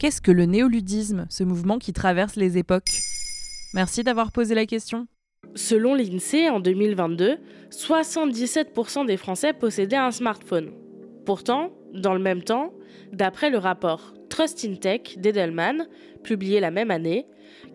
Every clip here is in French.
Qu'est-ce que le néoludisme, ce mouvement qui traverse les époques? Merci d'avoir posé la question. Selon l'INSEE, en 2022, 77% des Français possédaient un smartphone. Pourtant, dans le même temps, d'après le rapport Trust in Tech d'Edelman, publié la même année,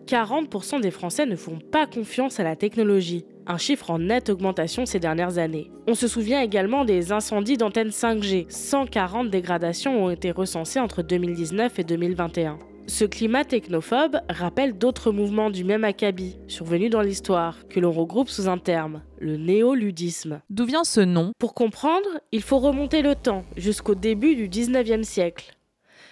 40% des Français ne font pas confiance à la technologie, un chiffre en nette augmentation ces dernières années. On se souvient également des incendies d'antennes 5G, 140 dégradations ont été recensées entre 2019 et 2021. Ce climat technophobe rappelle d'autres mouvements du même acabit, survenus dans l'histoire, que l'on regroupe sous un terme, le néoludisme. D'où vient ce nom? Pour comprendre, il faut remonter le temps, jusqu'au début du 19e siècle.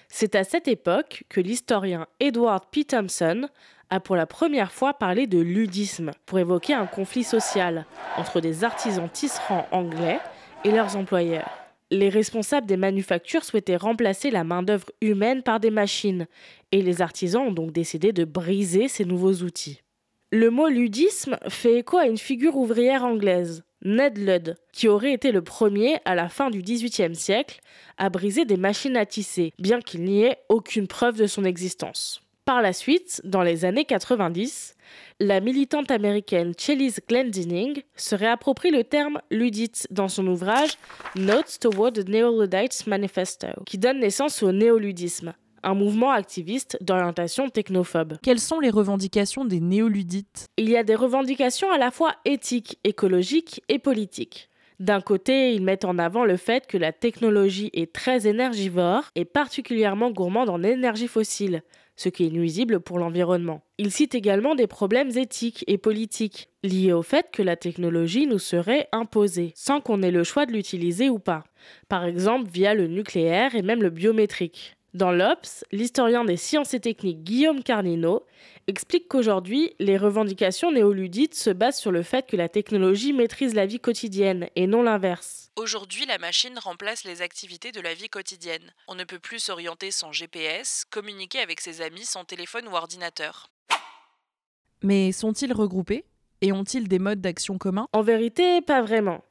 C'est à cette époque que l'historien Edward P. Thompson a pour la première fois parlé de ludisme, pour évoquer un conflit social entre des artisans tisserands anglais et leurs employeurs les responsables des manufactures souhaitaient remplacer la main-d'œuvre humaine par des machines, et les artisans ont donc décidé de briser ces nouveaux outils. Le mot ludisme fait écho à une figure ouvrière anglaise, Ned Ludd, qui aurait été le premier, à la fin du XVIIIe siècle, à briser des machines à tisser, bien qu'il n'y ait aucune preuve de son existence. Par la suite, dans les années 90, la militante américaine Chelise Glendinning se réapproprie le terme ludite dans son ouvrage Notes Toward the Neoludites Manifesto, qui donne naissance au néoludisme, un mouvement activiste d'orientation technophobe. Quelles sont les revendications des néoludites? Il y a des revendications à la fois éthiques, écologiques et politiques. D'un côté, ils mettent en avant le fait que la technologie est très énergivore et particulièrement gourmande en énergie fossile, ce qui est nuisible pour l'environnement. Il cite également des problèmes éthiques et politiques liés au fait que la technologie nous serait imposée, sans qu'on ait le choix de l'utiliser ou pas, par exemple via le nucléaire et même le biométrique. Dans l'Obs, l'historien des sciences et techniques Guillaume Carnino explique qu'aujourd'hui, les revendications néoludites se basent sur le fait que la technologie maîtrise la vie quotidienne et non l'inverse. Aujourd'hui, la machine remplace les activités de la vie quotidienne. On ne peut plus s'orienter sans GPS, communiquer avec ses amis sans téléphone ou ordinateur. Mais sont-ils regroupés Et ont-ils des modes d'action communs? En vérité, pas vraiment.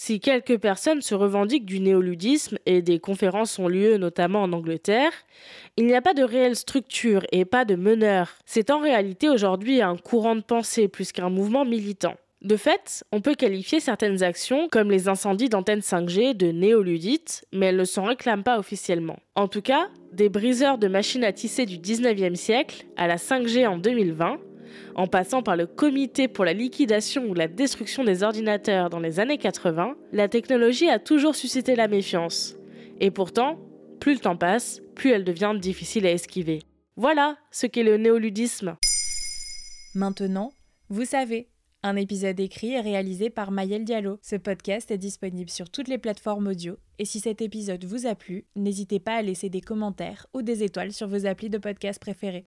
Si quelques personnes se revendiquent du néoludisme et des conférences ont lieu notamment en Angleterre, il n'y a pas de réelle structure et pas de meneur. C'est en réalité aujourd'hui un courant de pensée plus qu'un mouvement militant. De fait, on peut qualifier certaines actions, comme les incendies d'antennes 5G, de néoludites, mais elles ne s'en réclament pas officiellement. En tout cas, des briseurs de machines à tisser du 19e siècle à la 5G en 2020 en passant par le comité pour la liquidation ou la destruction des ordinateurs dans les années 80, la technologie a toujours suscité la méfiance. Et pourtant, plus le temps passe, plus elle devient difficile à esquiver. Voilà ce qu'est le néoludisme. Maintenant, vous savez, un épisode écrit et réalisé par Mayel Diallo. Ce podcast est disponible sur toutes les plateformes audio. Et si cet épisode vous a plu, n'hésitez pas à laisser des commentaires ou des étoiles sur vos applis de podcast préférés.